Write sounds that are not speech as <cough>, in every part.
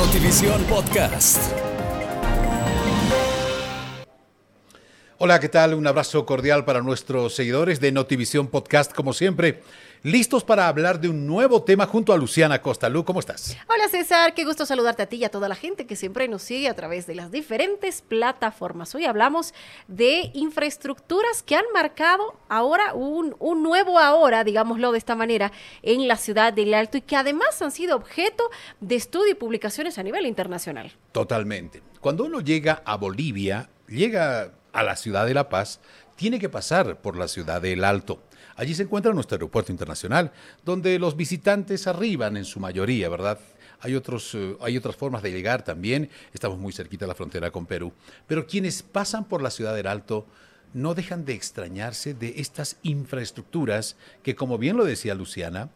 Notivisión Podcast. Hola, ¿qué tal? Un abrazo cordial para nuestros seguidores de Notivisión Podcast, como siempre. Listos para hablar de un nuevo tema junto a Luciana Costa. Lu, ¿cómo estás? Hola César, qué gusto saludarte a ti y a toda la gente que siempre nos sigue a través de las diferentes plataformas. Hoy hablamos de infraestructuras que han marcado ahora un, un nuevo ahora, digámoslo de esta manera, en la ciudad del Alto y que además han sido objeto de estudio y publicaciones a nivel internacional. Totalmente. Cuando uno llega a Bolivia, llega a la ciudad de La Paz, tiene que pasar por la ciudad del Alto. Allí se encuentra nuestro aeropuerto internacional, donde los visitantes arriban en su mayoría, ¿verdad? Hay, otros, eh, hay otras formas de llegar también, estamos muy cerquita de la frontera con Perú. Pero quienes pasan por la ciudad del Alto no dejan de extrañarse de estas infraestructuras que, como bien lo decía Luciana,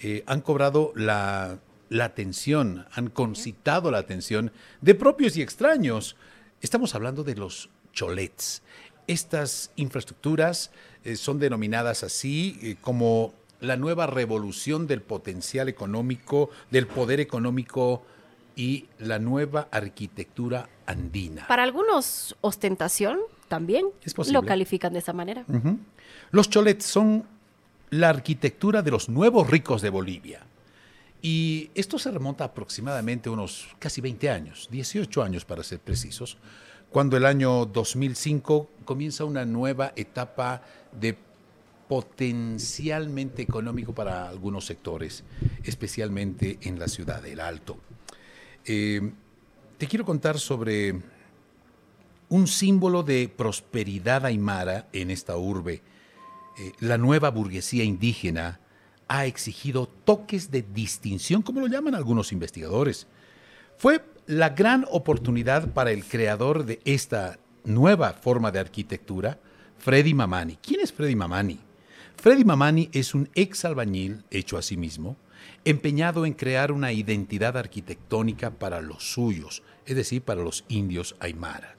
eh, han cobrado la, la atención, han concitado la atención de propios y extraños. Estamos hablando de los cholets. Estas infraestructuras eh, son denominadas así eh, como la nueva revolución del potencial económico, del poder económico y la nueva arquitectura andina. Para algunos, ostentación también Es posible. lo califican de esa manera. Los cholets son la arquitectura de los nuevos ricos de Bolivia. Y esto se remonta aproximadamente a unos casi 20 años, 18 años para ser precisos, cuando el año 2005 comienza una nueva etapa de potencialmente económico para algunos sectores, especialmente en la ciudad del Alto. Eh, te quiero contar sobre un símbolo de prosperidad aymara en esta urbe. Eh, la nueva burguesía indígena ha exigido toques de distinción, como lo llaman algunos investigadores. Fue la gran oportunidad para el creador de esta nueva forma de arquitectura, Freddy Mamani. ¿Quién es Freddy Mamani? Freddy Mamani es un ex albañil hecho a sí mismo, empeñado en crear una identidad arquitectónica para los suyos, es decir, para los indios aymaras.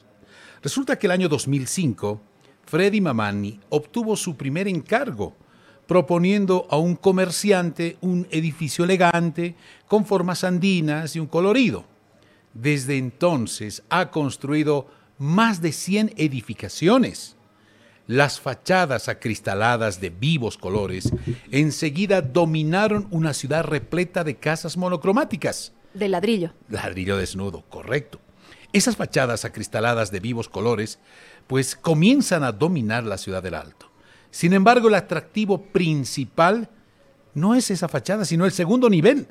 Resulta que el año 2005, Freddy Mamani obtuvo su primer encargo, proponiendo a un comerciante un edificio elegante, con formas andinas y un colorido. Desde entonces ha construido más de 100 edificaciones. Las fachadas acristaladas de vivos colores enseguida dominaron una ciudad repleta de casas monocromáticas. De ladrillo. Ladrillo desnudo, correcto. Esas fachadas acristaladas de vivos colores, pues comienzan a dominar la ciudad del Alto. Sin embargo, el atractivo principal no es esa fachada, sino el segundo nivel,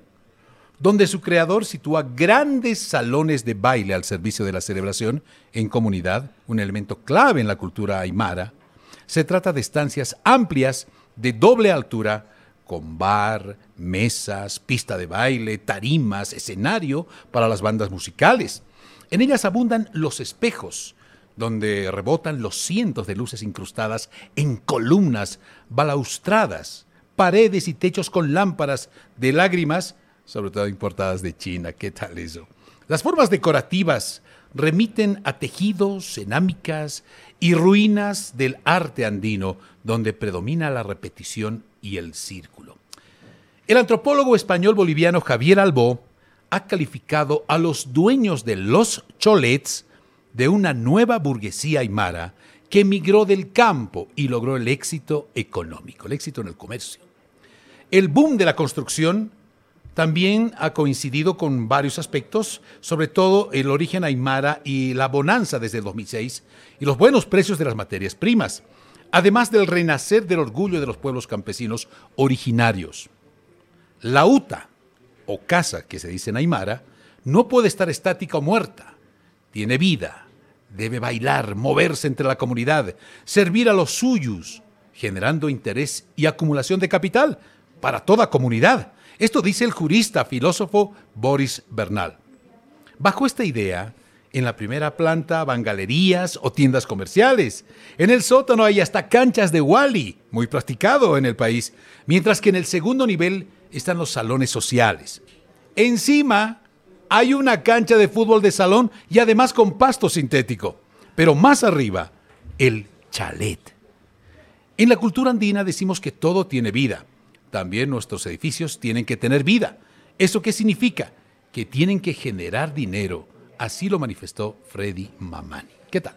donde su creador sitúa grandes salones de baile al servicio de la celebración en comunidad, un elemento clave en la cultura aymara. Se trata de estancias amplias de doble altura, con bar, mesas, pista de baile, tarimas, escenario para las bandas musicales. En ellas abundan los espejos, donde rebotan los cientos de luces incrustadas en columnas, balaustradas, paredes y techos con lámparas de lágrimas, sobre todo importadas de China. ¿Qué tal eso? Las formas decorativas remiten a tejidos, cerámicas y ruinas del arte andino, donde predomina la repetición y el círculo. El antropólogo español boliviano Javier Albó ha calificado a los dueños de los cholets de una nueva burguesía aymara que emigró del campo y logró el éxito económico, el éxito en el comercio. El boom de la construcción también ha coincidido con varios aspectos, sobre todo el origen aymara y la bonanza desde el 2006 y los buenos precios de las materias primas, además del renacer del orgullo de los pueblos campesinos originarios. La uta, o casa que se dice en aymara, no puede estar estática o muerta. Tiene vida, debe bailar, moverse entre la comunidad, servir a los suyos, generando interés y acumulación de capital para toda comunidad. Esto dice el jurista filósofo Boris Bernal. Bajo esta idea, en la primera planta van galerías o tiendas comerciales. En el sótano hay hasta canchas de Wally, muy practicado en el país, mientras que en el segundo nivel están los salones sociales. Encima hay una cancha de fútbol de salón y además con pasto sintético. Pero más arriba, el chalet. En la cultura andina decimos que todo tiene vida. También nuestros edificios tienen que tener vida. ¿Eso qué significa? que tienen que generar dinero. Así lo manifestó Freddy Mamani. ¿Qué tal?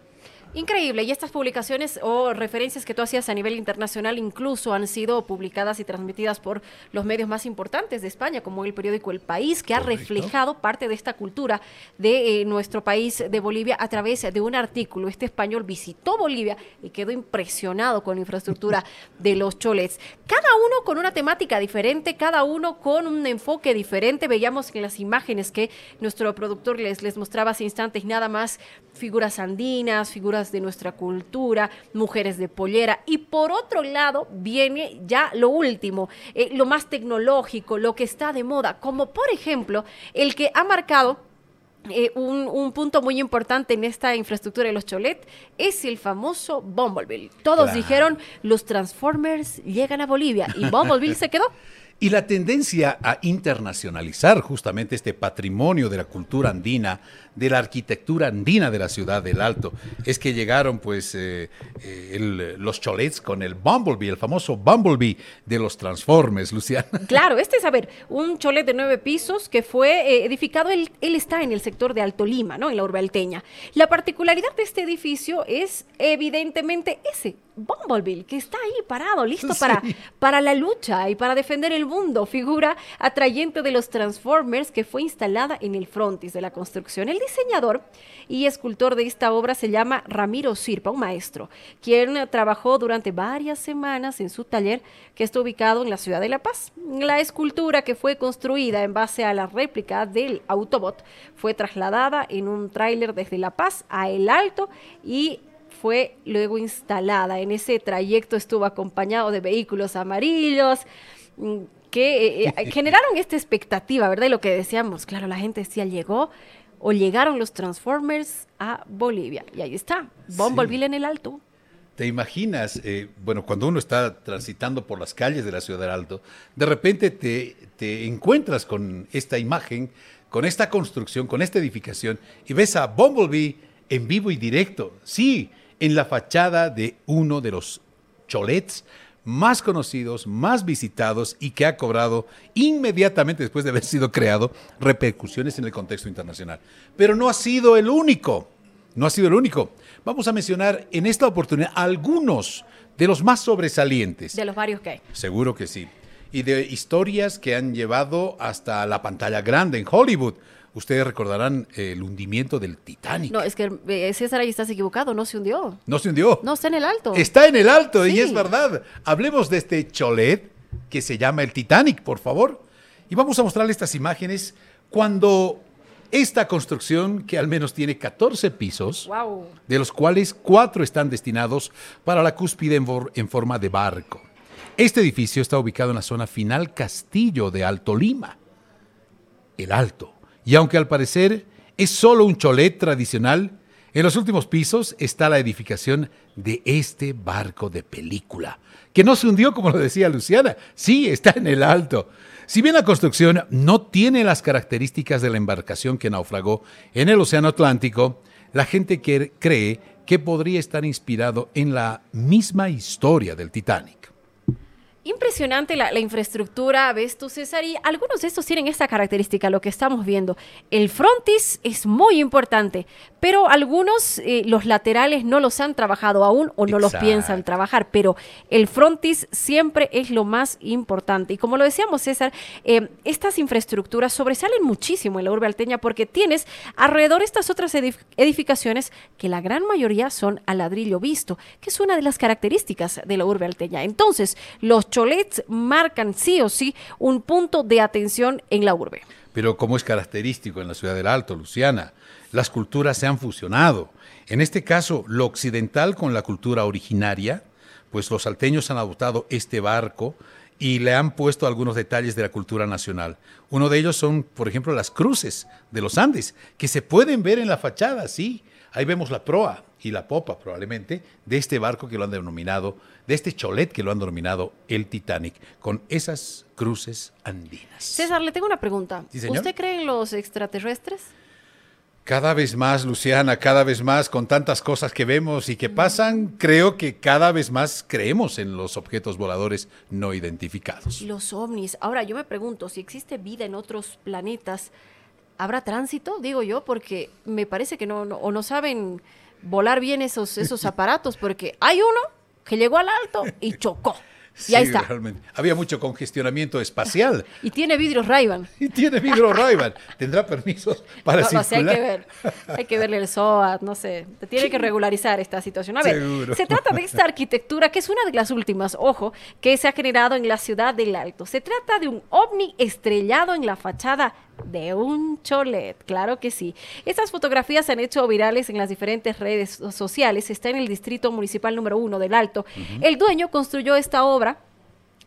Increíble, y estas publicaciones o referencias que tú hacías a nivel internacional incluso han sido publicadas y transmitidas por los medios más importantes de España, como el periódico El País, que ha reflejado parte de esta cultura de eh, nuestro país, de Bolivia, a través de un artículo. Este español visitó Bolivia y quedó impresionado con la infraestructura de los cholets. Cada uno con una temática diferente, cada uno con un enfoque diferente. Veíamos en las imágenes que nuestro productor les, les mostraba hace instantes nada más figuras andinas, figuras de nuestra cultura, mujeres de pollera. Y por otro lado viene ya lo último, eh, lo más tecnológico, lo que está de moda, como por ejemplo el que ha marcado eh, un, punto muy importante en esta infraestructura de los Cholet es el famoso Bumblebee. Todos dijeron, los Transformers llegan a Bolivia y Bumblebee se quedó. <laughs> Y la tendencia a internacionalizar justamente este patrimonio de la cultura andina, de la arquitectura andina de la ciudad del Alto, es que llegaron pues eh, eh, los cholets con el Bumblebee, el famoso Bumblebee de los Transformers, Luciana. <laughs> Claro, este es, a ver, un cholet de nueve pisos que fue eh, edificado, él, él, está en el sector de Alto Lima, ¿no? En la urba alteña. La particularidad de este edificio es evidentemente ese, Bumblebee, que está ahí parado, listo para, para la lucha y para defender el mundo, figura atrayente de los Transformers que fue instalada en el frontis de la construcción. El diseñador y escultor de esta obra se llama Ramiro Sirpa, un maestro, quien trabajó durante varias semanas en su taller que está ubicado en la ciudad de La Paz. La escultura que fue construida en base a la réplica del Autobot fue trasladada en un tráiler desde La Paz a El Alto y fue luego instalada. En ese trayecto estuvo acompañado de vehículos amarillos mm, que eh, eh, <laughs> generaron esta expectativa, ¿verdad? Y lo que decíamos, claro, la gente decía, llegó o llegaron los Transformers a Bolivia. Y ahí está, Bumblebee en el alto. ¿Te imaginas, eh, bueno, cuando uno está transitando por las calles de la ciudad del Alto, de repente te, te encuentras con esta imagen, con esta construcción, con esta edificación, y ves a Bumblebee en vivo y directo? Sí, en la fachada de uno de los cholets más conocidos, más visitados y que ha cobrado inmediatamente después de haber sido creado repercusiones en el contexto internacional. Pero no ha sido el único, no ha sido el único. Vamos a mencionar en esta oportunidad algunos de los más sobresalientes. De los varios que hay. Seguro que sí. Y de historias que han llevado hasta la pantalla grande en Hollywood. Ustedes recordarán el hundimiento del Titanic. No, es que eh, César ahí estás equivocado, no se hundió. No se hundió. No, está en el alto. Está en el alto y es verdad. Hablemos de este cholet que se llama el Titanic, por favor. Y vamos a mostrarle estas imágenes cuando esta construcción, que al menos tiene 14 pisos, de los cuales cuatro están destinados para la cúspide en forma de barco. Este edificio está ubicado en la zona final Castillo de Alto Lima. El Alto y aunque al parecer es solo un cholet tradicional, en los últimos pisos está la edificación de este barco de película, que no se hundió como lo decía Luciana, sí, está en el alto. Si bien la construcción no tiene las características de la embarcación que naufragó en el Océano Atlántico, la gente cree que podría estar inspirado en la misma historia del Titanic. Impresionante la, infraestructura, ves tú, César, y algunos de estos tienen esta característica, lo que estamos viendo. El frontis es muy importante, pero algunos, eh, los laterales no los han trabajado aún o no los piensan trabajar, pero el frontis siempre es lo más importante. Y como lo decíamos, César, eh, estas infraestructuras sobresalen muchísimo en la urbe alteña porque tienes alrededor estas otras edificaciones que la gran mayoría son a ladrillo visto, que es una de las características de la urbe alteña. Entonces, los cholets marcan sí o sí un punto de atención en la urbe. Pero como es característico en la ciudad del Alto, Luciana, las culturas se han fusionado. En este caso, lo occidental con la cultura originaria, pues los salteños han adoptado este barco y le han puesto algunos detalles de la cultura nacional. Uno de ellos son, por ejemplo, las cruces de los Andes, que se pueden ver en la fachada, sí. Ahí vemos la proa y la popa probablemente de este barco que lo han denominado, de este cholet que lo han denominado el Titanic, con esas cruces andinas. César, le tengo una pregunta. ¿Usted cree en los extraterrestres? Cada vez más, Luciana, cada vez más, con tantas cosas que vemos y que pasan, creo que cada vez más creemos en los objetos voladores no identificados. Los ovnis. Ahora, yo me pregunto, si existe vida en otros planetas, ¿Habrá tránsito? Digo yo, porque me parece que no, no- o no saben volar bien esos, esos <laughs> aparatos, porque hay uno que llegó al alto y chocó. Y ahí Sí, está. realmente. Había mucho congestionamiento espacial. Y tiene vidrios Ray-Ban. <laughs> Y tiene vidrio ray ¿Tendrá permisos para No, no sé, hay circular? que ver. Hay que verle el SOAT, no sé. Te tiene que regularizar esta situación. A ver, Seguro. se trata de <laughs> esta arquitectura que es una de las últimas, ojo, que se ha generado en la ciudad del Alto. Se trata de un ovni estrellado en la fachada de un cholet, claro que sí. Estas fotografías se han hecho virales en las diferentes redes so- sociales. Está en el distrito municipal número uno del Alto. El dueño construyó esta obra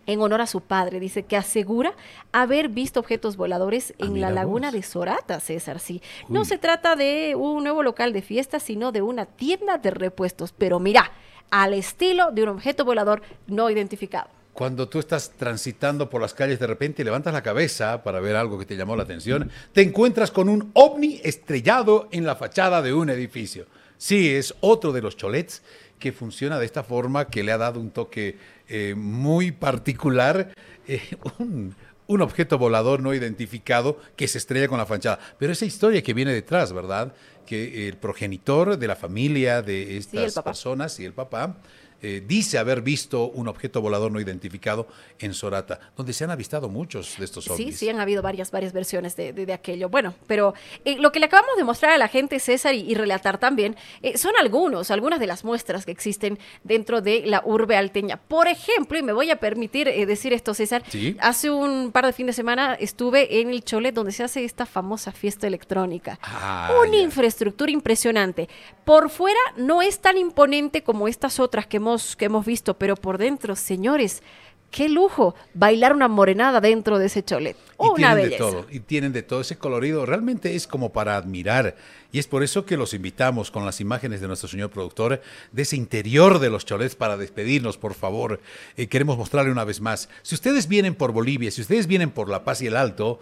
en honor a su padre. Dice que asegura haber visto objetos voladores Ah, en la laguna vos. de Sorata, César. Sí, no se trata de un nuevo local de fiesta, sino de una tienda de repuestos. Pero mira, al estilo de un objeto volador no identificado. Cuando tú estás transitando por las calles de repente y levantas la cabeza para ver algo que te llamó la atención, te encuentras con un ovni estrellado en la fachada de un edificio. Sí, es otro de los cholets que funciona de esta forma, que le ha dado un toque eh, muy particular, eh, <laughs> un, un objeto volador no identificado que se estrella con la fachada. Pero esa historia que viene detrás, ¿verdad? Que el progenitor de la familia de estas personas y el papá eh, dice haber visto un objeto volador no identificado en Sorata, donde se han avistado muchos de estos Sí, ovnis. sí, han habido varias, varias versiones de, de- de aquello. Bueno, pero eh, lo que le acabamos de mostrar a la gente, César, y, y relatar también, eh, son algunos, algunas de las muestras que existen dentro de la urbe alteña. Por ejemplo, y me voy a permitir decir esto, César, Sí. hace un par de fin de semana estuve en el Cholet donde se hace esta famosa fiesta electrónica. Ah, Una ya. infraestructura impresionante. Por fuera no es tan imponente como estas otras que hemos, que hemos visto, pero por dentro, señores, qué lujo bailar una morenada dentro de ese cholet. Y Una tienen belleza. de todo, y tienen de todo ese colorido. Realmente es como para admirar. Y es por eso que los invitamos con las imágenes de nuestro señor productor de ese interior de los cholets para despedirnos, por favor. Eh, queremos mostrarle una vez más. Si ustedes vienen por Bolivia, si ustedes vienen por La Paz y el Alto,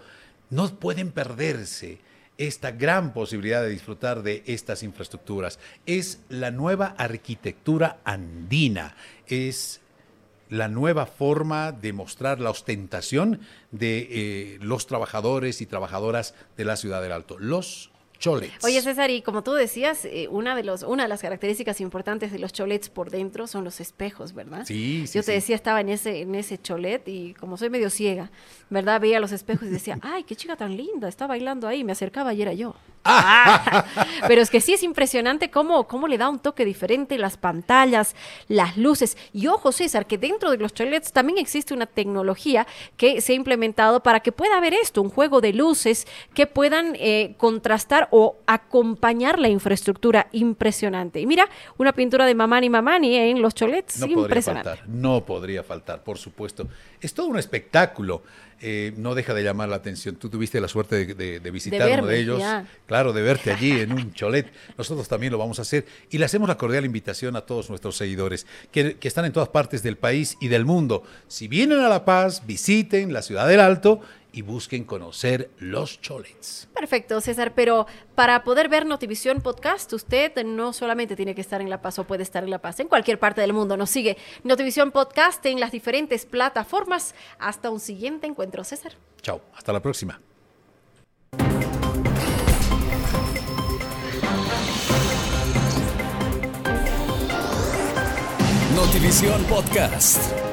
no pueden perderse esta gran posibilidad de disfrutar de estas infraestructuras. Es la nueva arquitectura andina. Es la nueva forma de mostrar la ostentación de eh, los trabajadores y trabajadoras de la ciudad del Alto, los cholets. Oye, César, y como tú decías, eh, una, de los, una de las características importantes de los cholets por dentro son los espejos, ¿verdad? Sí, sí, Yo te sí. decía, estaba en ese, en ese cholet y como soy medio ciega, ¿verdad? Veía los espejos y decía, <laughs> ay, qué chica tan linda, está bailando ahí, me acercaba y era yo. Ah, <laughs> Pero es que sí es impresionante cómo, cómo le da un toque diferente las pantallas, las luces. Y ojo, César, que dentro de los cholets también existe una tecnología que se ha implementado para que pueda haber esto, un juego de luces que puedan eh, contrastar o acompañar la infraestructura impresionante. Y mira, una pintura de Mamani Mamani en los cholets, No podría impresionante. faltar, no podría faltar, por supuesto. Es todo un espectáculo, eh, no deja de llamar la atención. Tú tuviste la suerte de, de- de visitar uno verme, de ellos, ya. claro, de verte allí en un cholet. Nosotros también lo vamos a hacer y le hacemos la cordial invitación a todos nuestros seguidores que, que están en todas partes del país y del mundo. Si vienen a La Paz, visiten la ciudad del Alto y busquen conocer los cholets. Perfecto, César, pero para poder ver Notivisión Podcast, usted no solamente tiene que estar en La Paz o puede estar en La Paz, en cualquier parte del mundo. Nos sigue Notivisión Podcast en las diferentes plataformas. Hasta un siguiente encuentro, César. Chao, hasta la próxima. Notivisión Podcast.